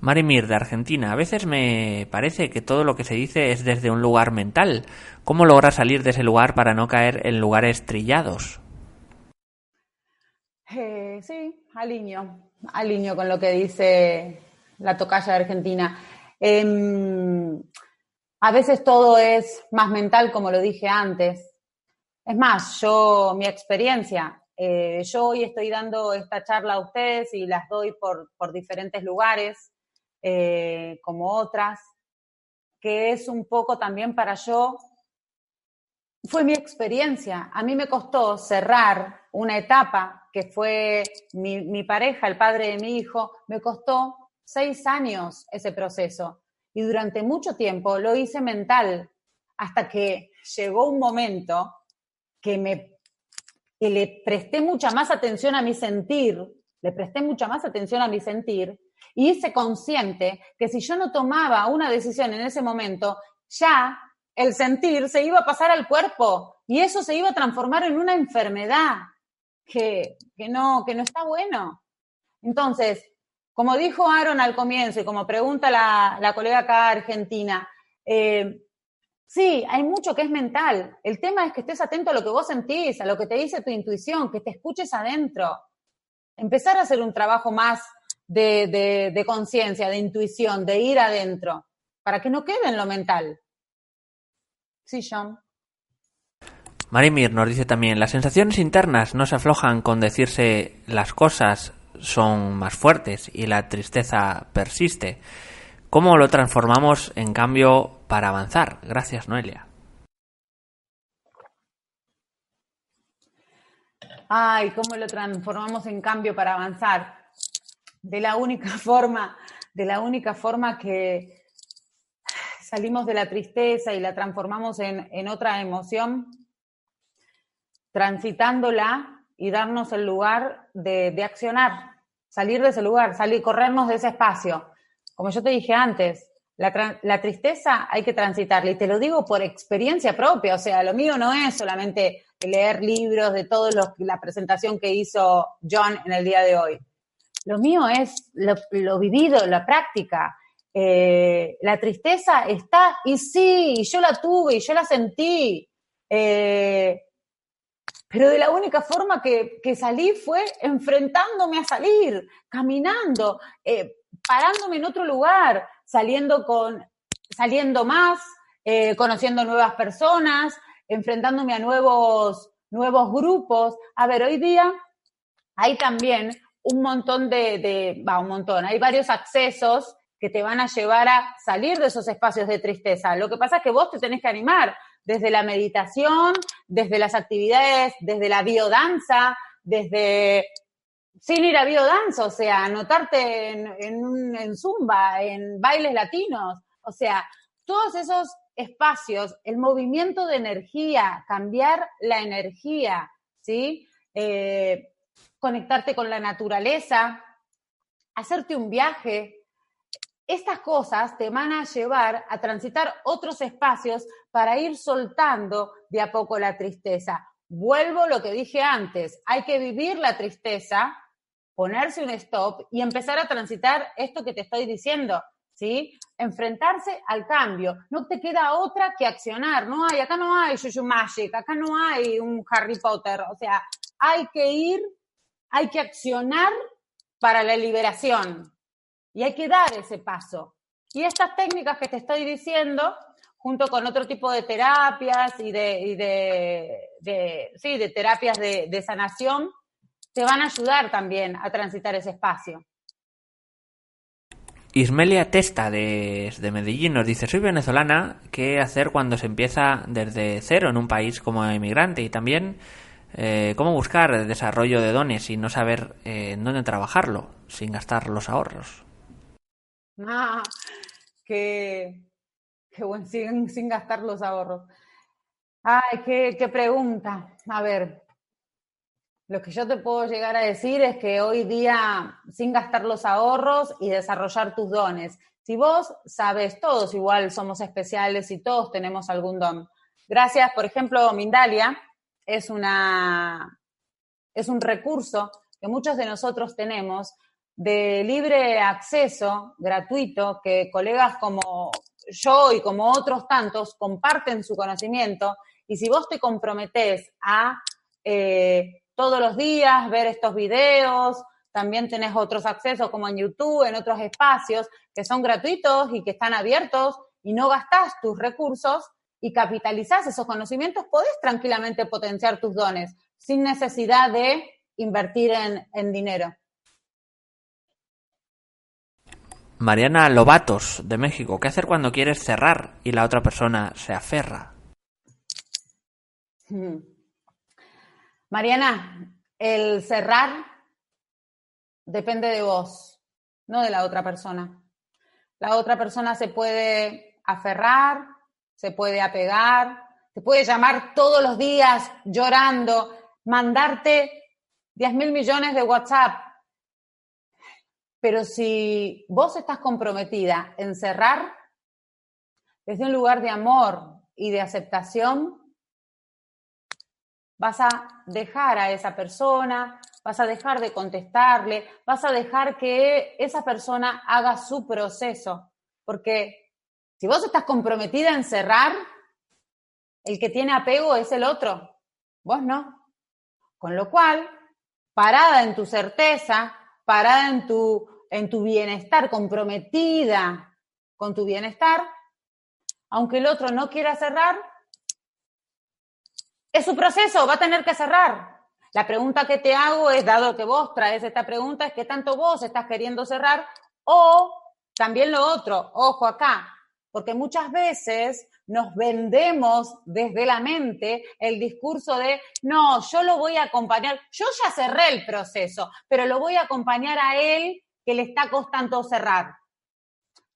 Marimir de Argentina, a veces me parece que todo lo que se dice es desde un lugar mental. ¿Cómo logra salir de ese lugar para no caer en lugares trillados? Eh, sí, alineo, alineo con lo que dice la tocaya de Argentina. Em, a veces todo es más mental, como lo dije antes. Es más, yo, mi experiencia, eh, yo hoy estoy dando esta charla a ustedes y las doy por, diferentes lugares, eh, como otras, que es un poco también para yo, fue mi experiencia. A mí me costó cerrar una etapa que fue mi pareja, el padre de mi hijo, me costó seis años ese proceso y durante mucho tiempo lo hice mental hasta que llegó un momento que me que le presté mucha más atención a mi sentir, le presté mucha más atención a mi sentir y hice consciente que si yo no tomaba una decisión en ese momento, ya el sentir se iba a pasar al cuerpo y eso se iba a transformar en una enfermedad que, no, que no está bueno. Entonces, como dijo Aaron al comienzo y como pregunta la, colega acá argentina, eh, sí, hay mucho que es mental. El tema es que estés atento a lo que vos sentís, a lo que te dice tu intuición, que te escuches adentro. Empezar a hacer un trabajo más de, de conciencia, de intuición, de ir adentro, para que no quede en lo mental. Sí, John. Marimir nos dice también, las sensaciones internas no se aflojan con decirse las cosas son más fuertes y la tristeza persiste. ¿Cómo lo transformamos en cambio para avanzar? Gracias, Noelia. Ay, ¿cómo lo transformamos en cambio para avanzar? De la única forma, de la única forma que salimos de la tristeza y la transformamos en, otra emoción, transitándola y darnos el lugar de, accionar, salir de ese lugar, salir, corrernos de ese espacio. Como yo te dije antes, la, tristeza hay que transitarla y te lo digo por experiencia propia, o sea, lo mío no es solamente leer libros de toda la presentación que hizo John en el día de hoy. Lo mío es lo, lo vivido, la práctica, eh, la tristeza está, y sí, yo la tuve y yo la sentí, eh, pero de la única forma que, salí fue enfrentándome a salir, caminando, eh, parándome en otro lugar, saliendo con, saliendo más, conociendo nuevas personas, enfrentándome a nuevos, nuevos grupos. A ver, hoy día hay también un montón de, de va, un montón, hay varios accesos que te van a llevar a salir de esos espacios de tristeza. Lo que pasa es que vos te tenés que animar desde la meditación, desde las actividades, desde la biodanza, desde sin ir a biodanza, o sea, anotarte en, en zumba, en bailes latinos, o sea, todos esos espacios, el movimiento de energía, cambiar la energía, ¿sí? Eh, conectarte con la naturaleza, hacerte un viaje, estas cosas te van a llevar a transitar otros espacios para ir soltando de a poco la tristeza. Vuelvo a lo que dije antes, hay que vivir la tristeza, ponerse un stop y empezar a transitar esto que te estoy diciendo, ¿sí? Enfrentarse al cambio. No te queda otra que accionar. No hay, acá no hay Juju Magic, acá no hay un Harry Potter. O sea, hay que ir, hay que accionar para la liberación, y hay que dar ese paso. Y estas técnicas que te estoy diciendo, junto con otro tipo de terapias y de, sí, de terapias de, sanación, te van a ayudar también a transitar ese espacio. Ismelia Testa desde Medellín nos dice, soy venezolana, ¿qué hacer cuando se empieza desde cero en un país como emigrante? Y también, eh, ¿cómo buscar el desarrollo de dones y no saber eh, en dónde trabajarlo sin gastar los ahorros? Ah, qué, qué buen, sin, sin gastar los ahorros. Ay, qué, qué pregunta. A ver, lo que yo te puedo llegar a decir es que hoy día, sin gastar los ahorros y desarrollar tus dones, si vos sabes, todos igual somos especiales y todos tenemos algún don. Gracias, por ejemplo, Mindalia es una es un recurso que muchos de nosotros tenemos de libre acceso, gratuito, que colegas como yo y como otros tantos comparten su conocimiento y si vos te comprometés a eh, todos los días ver estos videos, también tenés otros accesos como en YouTube, en otros espacios que son gratuitos y que están abiertos y no gastás tus recursos y capitalizás esos conocimientos, podés tranquilamente potenciar tus dones sin necesidad de invertir en dinero. Mariana Lobatos, de México. ¿Qué hacer cuando quieres cerrar y la otra persona se aferra? Hmm. Mariana, el cerrar depende de vos. no de la otra persona. La otra persona se puede aferrar, se puede apegar, te puede llamar todos los días llorando, mandarte 10 mil millones de WhatsApp. Pero si vos estás comprometida en cerrar desde un lugar de amor y de aceptación, vas a dejar a esa persona, vas a dejar de contestarle, vas a dejar que esa persona haga su proceso. Porque si vos estás comprometida en cerrar, el que tiene apego es el otro, vos no. Con lo cual, parada en tu certeza, parada en tu, en tu bienestar, comprometida con tu bienestar, aunque el otro no quiera cerrar, es su proceso, va a tener que cerrar. La pregunta que te hago es, dado que vos traes esta pregunta, es que tanto vos estás queriendo cerrar o también lo otro, ojo acá, porque muchas veces nos vendemos desde la mente el discurso de, no, yo lo voy a acompañar, yo ya cerré el proceso, pero lo voy a acompañar a él que le está costando cerrar.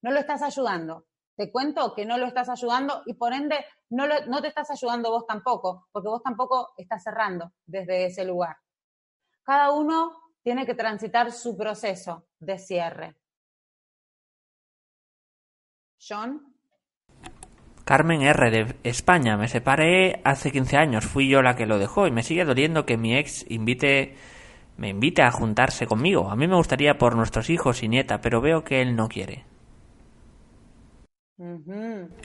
No lo estás ayudando. Te cuento que no lo estás ayudando y por ende no, te estás ayudando vos tampoco, porque vos tampoco estás cerrando desde ese lugar. Cada uno tiene que transitar su proceso de cierre. John. Carmen R. de España. Me separé hace 15 años. Fui yo la que lo dejó y me sigue doliendo que mi ex invite, me invite a juntarse conmigo. A mí me gustaría por nuestros hijos y nieta, pero veo que él no quiere.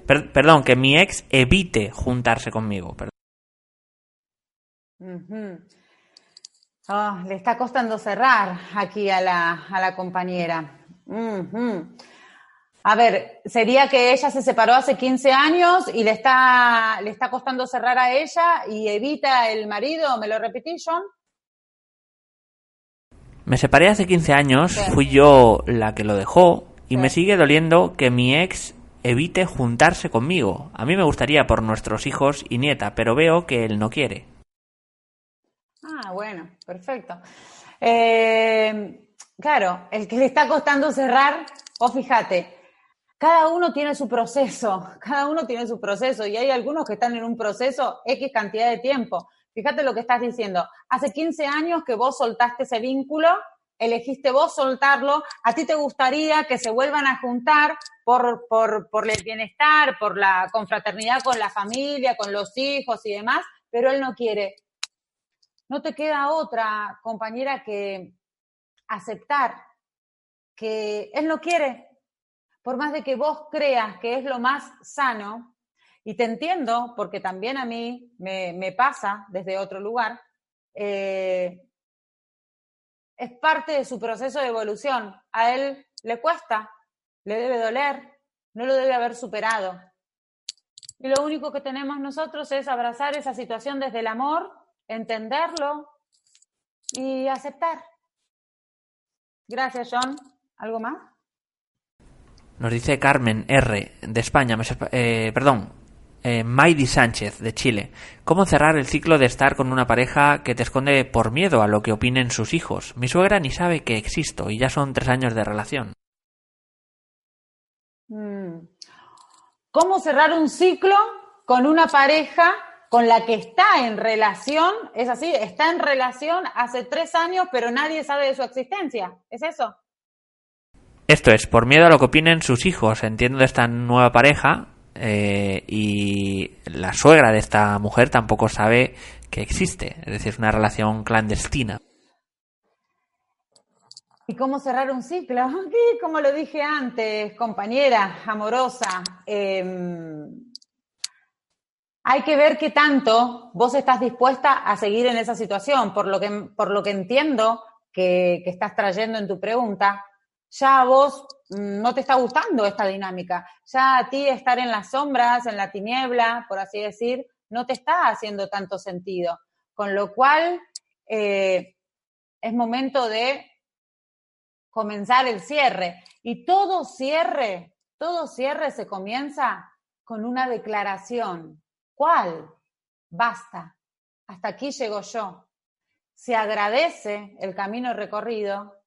perdón, que mi ex evite juntarse conmigo. Ah, le está costando cerrar aquí a la, a la compañera. A ver, sería que ella se separó hace 15 años y le está, le está costando cerrar a ella y evita el marido. ¿Me lo repetí, John? Me separé hace 15 años, fui yo la que lo dejó y me sigue doliendo que mi ex evite juntarse conmigo. A mí me gustaría por nuestros hijos y nieta, pero veo que él no quiere. Ah, bueno, perfecto. Eh, claro, el que le está costando cerrar, o fíjate, cada uno tiene su proceso, cada uno tiene su proceso y hay algunos que están en un proceso X cantidad de tiempo. Fíjate lo que estás diciendo. Hace 15 años que vos soltaste ese vínculo, elegiste vos soltarlo, a ti te gustaría que se vuelvan a juntar por, por, por el bienestar, por la confraternidad con la familia, con los hijos y demás, pero él no quiere. No te queda otra, compañera, que aceptar que él no quiere, por más de que vos creas que es lo más sano, y te entiendo, porque también a mí me, pasa desde otro lugar, eh, es parte de su proceso de evolución. A él le cuesta, le debe doler, no lo debe haber superado. Y lo único que tenemos nosotros es abrazar esa situación desde el amor, entenderlo y aceptar. Gracias, John. ¿Algo más? Nos dice Carmen R. de España, eh, perdón, eh, Sánchez de Chile. ¿Cómo cerrar el ciclo de estar con una pareja que te esconde por miedo a lo que opinen sus hijos? Mi suegra ni sabe que existo y ya son tres años de relación. Mm. ¿Cómo cerrar un ciclo con una pareja con la que está en relación? Es así, está en relación hace tres años, pero nadie sabe de su existencia. ¿Es eso? Esto es, por miedo a lo que opinen sus hijos, entiendo de esta nueva pareja, eh, y la suegra de esta mujer tampoco sabe que existe, es decir, una relación clandestina. ¿Y cómo cerrar un ciclo? Como lo dije antes, compañera amorosa, em, hay que ver qué tanto vos estás dispuesta a seguir en esa situación. Por lo que, por lo que entiendo que estás trayendo en tu pregunta, ya a vos mm, no te está gustando esta dinámica, ya a ti estar en las sombras, en la tiniebla, por así decir, no te está haciendo tanto sentido. Con lo cual, eh, es momento de comenzar el cierre. Y todo cierre, todo cierre se comienza con una declaración. ¿Cuál? Basta. Hasta aquí llego yo. Se agradece el camino recorrido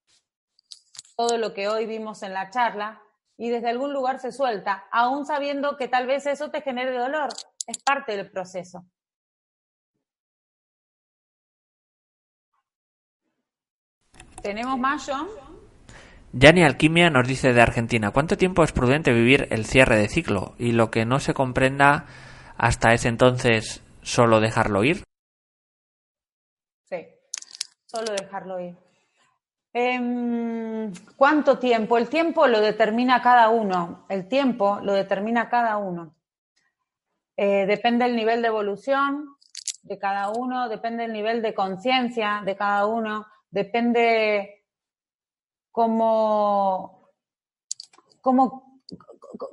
todo lo que hoy vimos en la charla y desde algún lugar se suelta, aún sabiendo que tal vez eso te genere dolor. Es parte del proceso. ¿Tenemos más, John? Yani Alquimia nos dice de Argentina, ¿cuánto tiempo es prudente vivir el cierre de ciclo? Y lo que no se comprenda hasta ese entonces, solo dejarlo ir. Sí, solo dejarlo ir. Em, ¿Cuánto tiempo? El tiempo lo determina cada uno. El tiempo lo determina cada uno. Eh, depende del nivel de evolución de cada uno, depende del nivel de conciencia de cada uno, depende cómo, cómo,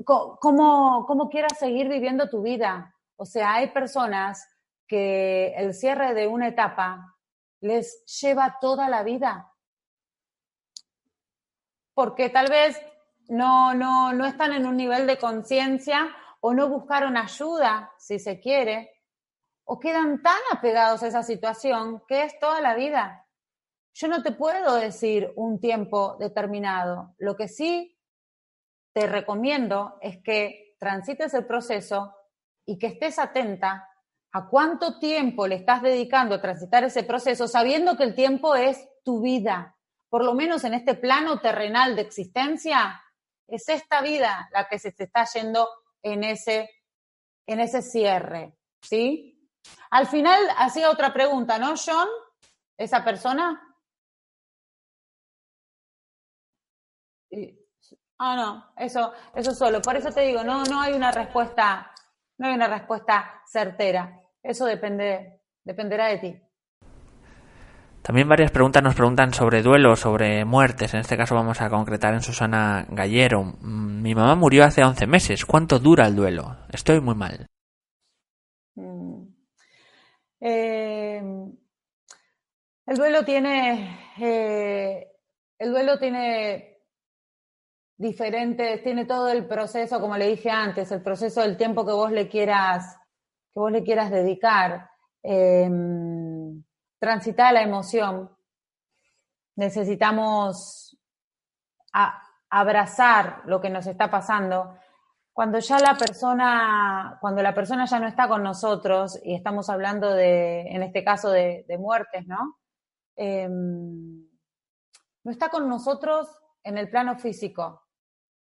cómo, cómo quieras seguir viviendo tu vida. O sea, hay personas que el cierre de una etapa les lleva toda la vida porque tal vez no, no, no están en un nivel de conciencia o no buscaron ayuda, si se quiere, o quedan tan apegados a esa situación que es toda la vida. Yo no te puedo decir un tiempo determinado. Lo que sí te recomiendo es que transites el proceso y que estés atenta a cuánto tiempo le estás dedicando a transitar ese proceso, sabiendo que el tiempo es tu vida por lo menos en este plano terrenal de existencia, es esta vida la que se te está yendo en ese, en ese cierre, ¿sí? Al final hacía otra pregunta, ¿no, John? ¿Esa persona? Ah, no, eso, eso solo. Por eso te digo, no, no hay una respuesta, no hay una respuesta certera. Eso depende, dependerá de ti. También varias preguntas nos preguntan sobre duelo, sobre muertes. En este caso vamos a concretar en Susana Gallero. Mm, mi mamá murió hace 11 meses. ¿Cuánto dura el duelo? Estoy muy mal. Mm. Eh, el duelo tiene. Eh, el duelo tiene diferentes, tiene todo el proceso, como le dije antes, el proceso del tiempo que vos le quieras, que vos le quieras dedicar. Eh, transitar la emoción. Necesitamos abrazar lo que nos está pasando. Cuando ya la persona, cuando la persona ya no está con nosotros, y estamos hablando de, en este caso, de, muertes, ¿no? Em, no está con nosotros en el plano físico,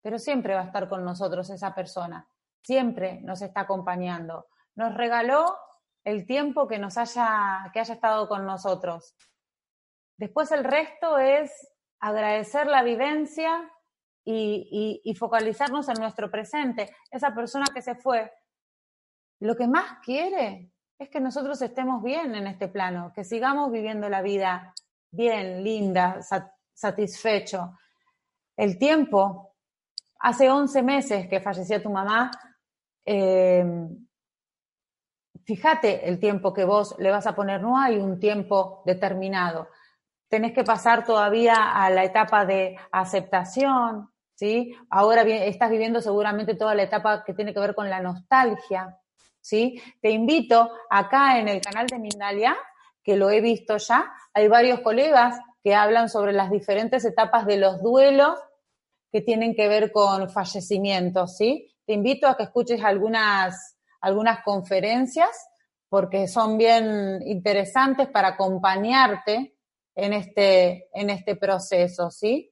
pero siempre va a estar con nosotros esa persona, siempre nos está acompañando. Nos regaló el tiempo que nos haya, que haya estado con nosotros. Después el resto es agradecer la vivencia y, y, focalizarnos en nuestro presente. Esa persona que se fue, lo que más quiere es que nosotros estemos bien en este plano, que sigamos viviendo la vida bien, linda, satisfecho. El tiempo, hace 11 meses que falleció tu mamá, eh, fíjate el tiempo que vos le vas a poner, no hay un tiempo determinado. Tenés que pasar todavía a la etapa de aceptación, ¿sí? Ahora estás viviendo seguramente toda la etapa que tiene que ver con la nostalgia, ¿sí? Te invito acá en el canal de Mindalia, que lo he visto ya, hay varios colegas que hablan sobre las diferentes etapas de los duelos que tienen que ver con fallecimientos, ¿sí? Te invito a que escuches algunas algunas conferencias porque son bien interesantes para acompañarte en este, en este proceso, ¿sí?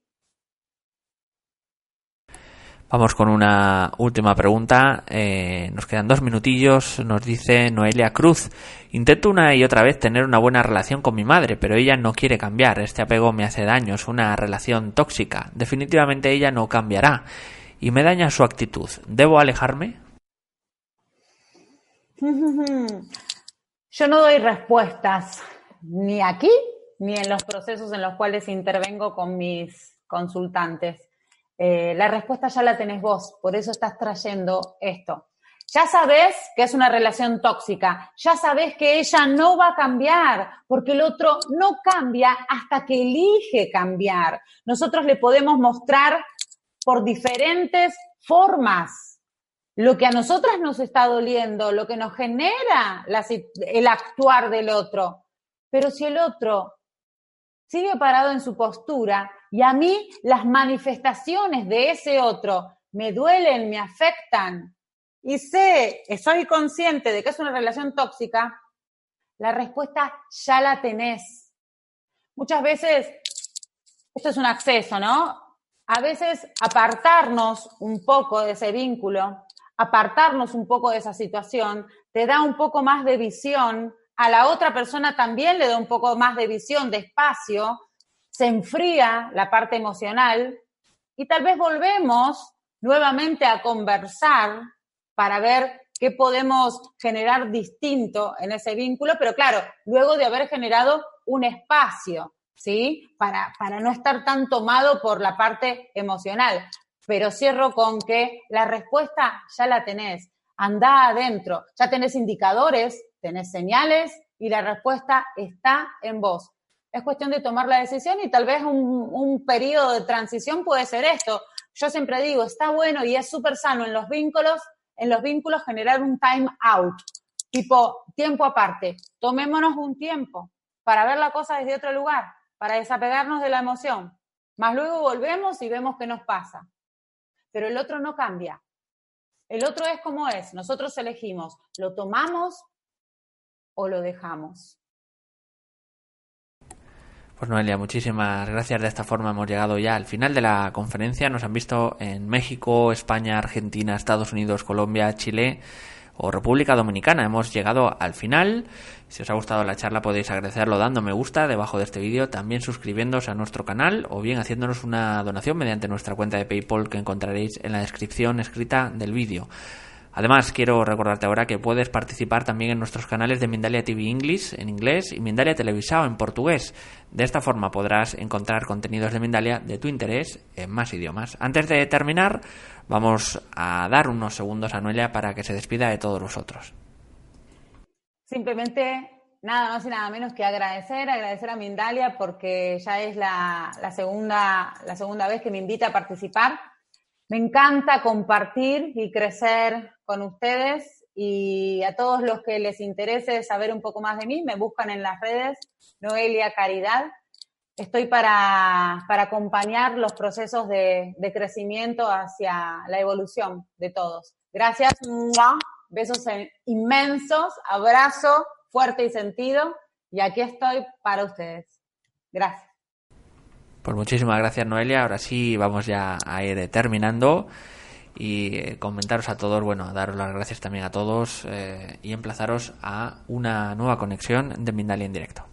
Vamos con una última pregunta. Eh, nos quedan dos minutillos. Nos dice Noelia Cruz. Intento una y otra vez tener una buena relación con mi madre, pero ella no quiere cambiar. Este apego me hace daño. Es una relación tóxica. Definitivamente ella no cambiará. Y me daña su actitud. ¿Debo alejarme? Yo no doy respuestas ni aquí ni en los procesos en los cuales intervengo con mis consultantes. Eh, la respuesta ya la tenés vos, por eso estás trayendo esto. Ya sabes que es una relación tóxica, ya sabes que ella no va a cambiar, porque el otro no cambia hasta que elige cambiar. Nosotros le podemos mostrar por diferentes formas lo que a nosotras nos está doliendo, lo que nos genera el actuar del otro. Pero si el otro sigue parado en su postura y a mí las manifestaciones de ese otro me duelen, me afectan y sé, soy consciente de que es una relación tóxica, la respuesta ya la tenés. Muchas veces, esto es un acceso, ¿no? A veces apartarnos un poco de ese vínculo, apartarnos un poco de esa situación, te da un poco más de visión, a la otra persona también le da un poco más de visión, de espacio, se enfría la parte emocional y tal vez volvemos nuevamente a conversar para ver qué podemos generar distinto en ese vínculo, pero claro, luego de haber generado un espacio, ¿sí? Para, para no estar tan tomado por la parte emocional. Pero cierro con que la respuesta ya la tenés, anda adentro, ya tenés indicadores, tenés señales y la respuesta está en vos. Es cuestión de tomar la decisión y tal vez un, un periodo de transición puede ser esto. Yo siempre digo, está bueno y es súper sano en los vínculos en los vínculos generar un time out, tipo tiempo aparte. Tomémonos un tiempo para ver la cosa desde otro lugar, para desapegarnos de la emoción. Más luego volvemos y vemos qué nos pasa. Pero el otro no cambia. El otro es como es. Nosotros elegimos, lo tomamos o lo dejamos. Pues Noelia, muchísimas gracias. De esta forma hemos llegado ya al final de la conferencia. Nos han visto en México, España, Argentina, Estados Unidos, Colombia, Chile o República Dominicana. Hemos llegado al final. Si os ha gustado la charla podéis agradecerlo dando me gusta debajo de este vídeo, también suscribiéndose a nuestro canal o bien haciéndonos una donación mediante nuestra cuenta de PayPal que encontraréis en la descripción escrita del vídeo. Además, quiero recordarte ahora que puedes participar también en nuestros canales de Mindalia TV English en inglés y Mindalia Televisao en portugués. De esta forma podrás encontrar contenidos de Mindalia de tu interés en más idiomas. Antes de terminar, vamos a dar unos segundos a Noelia para que se despida de todos vosotros. Simplemente nada más y nada menos que agradecer, agradecer a Mindalia porque ya es la, segunda, la segunda vez que me invita a participar me encanta compartir y crecer con ustedes y a todos los que les interese saber un poco más de mí, me buscan en las redes Noelia Caridad. Estoy para, acompañar los procesos de, crecimiento hacia la evolución de todos. Gracias, besos inmensos, abrazo fuerte y sentido y aquí estoy para ustedes. Gracias. Pues muchísimas gracias Noelia. Ahora sí vamos ya a ir terminando y eh, comentaros a todos, bueno, daros las gracias también a todos eh, y emplazaros a una nueva conexión de Mindalia en directo.